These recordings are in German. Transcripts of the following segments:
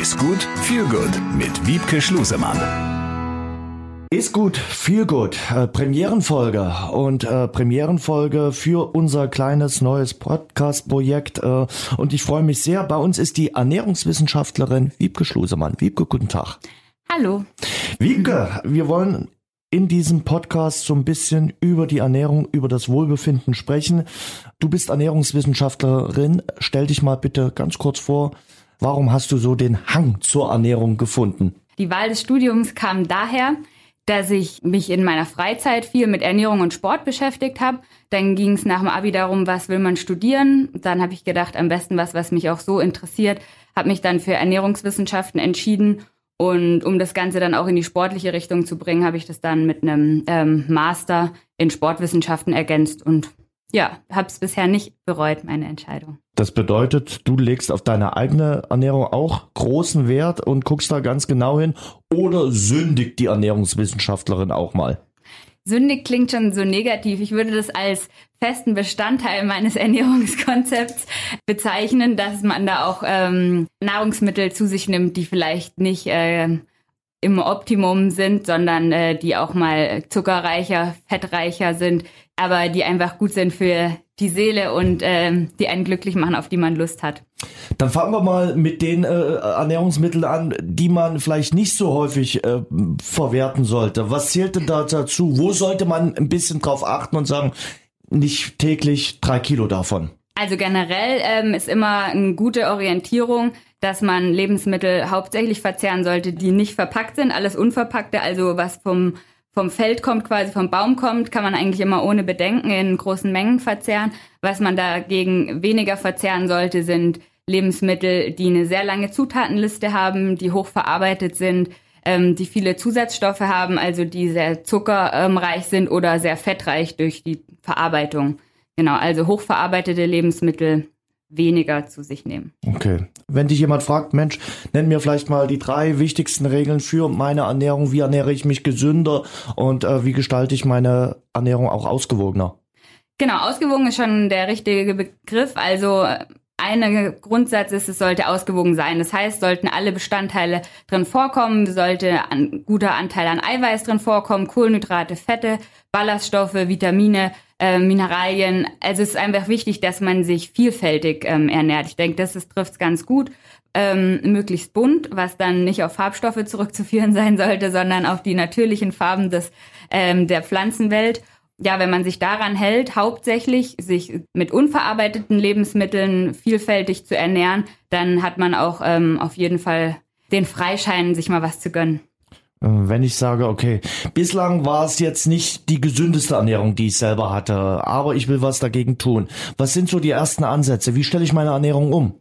Ist gut, viel gut mit Wiebke Schlusemann. Ist gut, viel gut. Äh, Premierenfolge und äh, Premierenfolge für unser kleines neues Podcast-Projekt. Äh, und ich freue mich sehr. Bei uns ist die Ernährungswissenschaftlerin Wiebke Schlusemann. Wiebke, guten Tag. Hallo. Wiebke, wir wollen in diesem Podcast so ein bisschen über die Ernährung, über das Wohlbefinden sprechen. Du bist Ernährungswissenschaftlerin. Stell dich mal bitte ganz kurz vor. Warum hast du so den Hang zur Ernährung gefunden? Die Wahl des Studiums kam daher, dass ich mich in meiner Freizeit viel mit Ernährung und Sport beschäftigt habe. Dann ging es nach dem Abi darum, was will man studieren. Dann habe ich gedacht, am besten was, was mich auch so interessiert. Habe mich dann für Ernährungswissenschaften entschieden. Und um das Ganze dann auch in die sportliche Richtung zu bringen, habe ich das dann mit einem ähm, Master in Sportwissenschaften ergänzt und ja, habe es bisher nicht bereut, meine Entscheidung. Das bedeutet, du legst auf deine eigene Ernährung auch großen Wert und guckst da ganz genau hin oder sündigt die Ernährungswissenschaftlerin auch mal? Sündig klingt schon so negativ. Ich würde das als festen Bestandteil meines Ernährungskonzepts bezeichnen, dass man da auch ähm, Nahrungsmittel zu sich nimmt, die vielleicht nicht äh, im Optimum sind, sondern äh, die auch mal zuckerreicher, fettreicher sind, aber die einfach gut sind für die Seele und äh, die einen glücklich machen, auf die man Lust hat. Dann fangen wir mal mit den äh, Ernährungsmitteln an, die man vielleicht nicht so häufig äh, verwerten sollte. Was zählt denn da dazu? Wo sollte man ein bisschen drauf achten und sagen, nicht täglich drei Kilo davon? Also generell ähm, ist immer eine gute Orientierung, dass man Lebensmittel hauptsächlich verzehren sollte, die nicht verpackt sind. Alles Unverpackte, also was vom vom Feld kommt, quasi vom Baum kommt, kann man eigentlich immer ohne Bedenken in großen Mengen verzehren. Was man dagegen weniger verzehren sollte, sind Lebensmittel, die eine sehr lange Zutatenliste haben, die hochverarbeitet sind, ähm, die viele Zusatzstoffe haben, also die sehr zuckerreich sind oder sehr fettreich durch die Verarbeitung. Genau, also hochverarbeitete Lebensmittel weniger zu sich nehmen. Okay. Wenn dich jemand fragt, Mensch, nenn mir vielleicht mal die drei wichtigsten Regeln für meine Ernährung. Wie ernähre ich mich gesünder und äh, wie gestalte ich meine Ernährung auch ausgewogener? Genau, ausgewogen ist schon der richtige Begriff. Also ein Grundsatz ist, es sollte ausgewogen sein. Das heißt, sollten alle Bestandteile drin vorkommen, sollte ein guter Anteil an Eiweiß drin vorkommen, Kohlenhydrate, Fette, Ballaststoffe, Vitamine, äh, Mineralien. Also es ist einfach wichtig, dass man sich vielfältig ähm, ernährt. Ich denke, das trifft es ganz gut. Ähm, möglichst bunt, was dann nicht auf Farbstoffe zurückzuführen sein sollte, sondern auf die natürlichen Farben des, ähm, der Pflanzenwelt. Ja, wenn man sich daran hält, hauptsächlich sich mit unverarbeiteten Lebensmitteln vielfältig zu ernähren, dann hat man auch ähm, auf jeden Fall den Freischein, sich mal was zu gönnen. Äh, wenn ich sage, okay, bislang war es jetzt nicht die gesündeste Ernährung, die ich selber hatte, aber ich will was dagegen tun. Was sind so die ersten Ansätze? Wie stelle ich meine Ernährung um?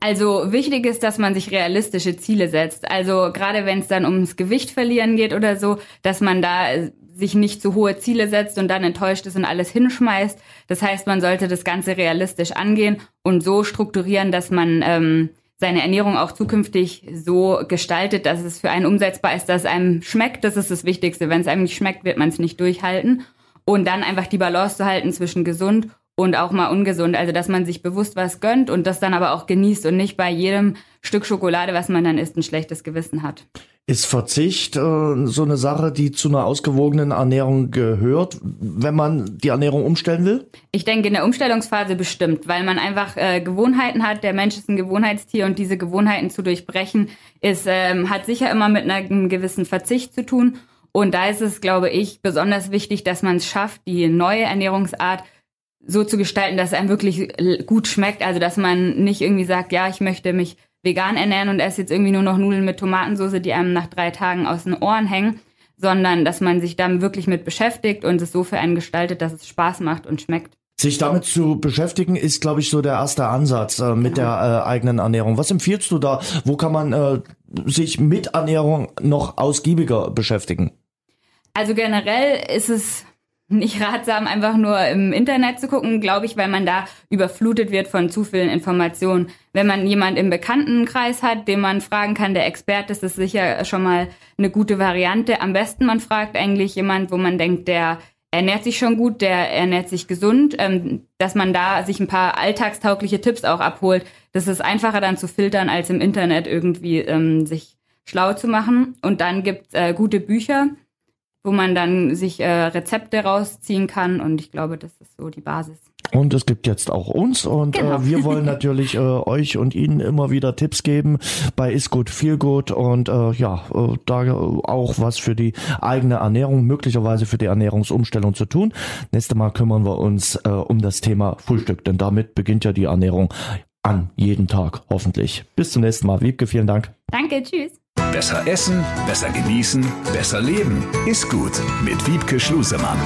Also wichtig ist, dass man sich realistische Ziele setzt. Also gerade wenn es dann ums Gewicht verlieren geht oder so, dass man da äh, sich nicht zu hohe Ziele setzt und dann enttäuscht ist und alles hinschmeißt. Das heißt, man sollte das Ganze realistisch angehen und so strukturieren, dass man ähm, seine Ernährung auch zukünftig so gestaltet, dass es für einen umsetzbar ist, dass es einem schmeckt. Das ist das Wichtigste. Wenn es einem nicht schmeckt, wird man es nicht durchhalten. Und dann einfach die Balance zu halten zwischen gesund und auch mal ungesund. Also, dass man sich bewusst was gönnt und das dann aber auch genießt und nicht bei jedem Stück Schokolade, was man dann isst, ein schlechtes Gewissen hat. Ist Verzicht äh, so eine Sache, die zu einer ausgewogenen Ernährung gehört, wenn man die Ernährung umstellen will? Ich denke in der Umstellungsphase bestimmt, weil man einfach äh, Gewohnheiten hat. Der Mensch ist ein Gewohnheitstier und diese Gewohnheiten zu durchbrechen, ist, ähm, hat sicher immer mit einem gewissen Verzicht zu tun. Und da ist es, glaube ich, besonders wichtig, dass man es schafft, die neue Ernährungsart so zu gestalten, dass es einem wirklich gut schmeckt. Also dass man nicht irgendwie sagt, ja, ich möchte mich vegan ernähren und esse jetzt irgendwie nur noch Nudeln mit Tomatensauce, die einem nach drei Tagen aus den Ohren hängen, sondern dass man sich dann wirklich mit beschäftigt und es so für einen gestaltet, dass es Spaß macht und schmeckt. Sich damit zu beschäftigen ist, glaube ich, so der erste Ansatz äh, mit genau. der äh, eigenen Ernährung. Was empfiehlst du da? Wo kann man äh, sich mit Ernährung noch ausgiebiger beschäftigen? Also generell ist es nicht ratsam, einfach nur im Internet zu gucken, glaube ich, weil man da überflutet wird von zu vielen Informationen. Wenn man jemand im Bekanntenkreis hat, den man fragen kann, der Experte ist, ist sicher schon mal eine gute Variante. Am besten man fragt eigentlich jemand, wo man denkt, der ernährt sich schon gut, der ernährt sich gesund, ähm, dass man da sich ein paar alltagstaugliche Tipps auch abholt. Das ist einfacher dann zu filtern, als im Internet irgendwie ähm, sich schlau zu machen. Und dann gibt's äh, gute Bücher, wo man dann sich äh, Rezepte rausziehen kann. Und ich glaube, das ist so die Basis. Und es gibt jetzt auch uns und Genau. äh, wir wollen natürlich äh, euch und Ihnen immer wieder Tipps geben bei Is Good Feel Good und äh, ja, äh, da auch was für die eigene Ernährung, möglicherweise für die Ernährungsumstellung zu tun. Nächstes Mal kümmern wir uns äh, um das Thema Frühstück, denn damit beginnt ja die Ernährung an jeden Tag, hoffentlich. Bis zum nächsten Mal. Wiebke, vielen Dank. Danke, tschüss. Besser essen, besser genießen, besser leben. Ist gut mit Wiebke Schlusemann.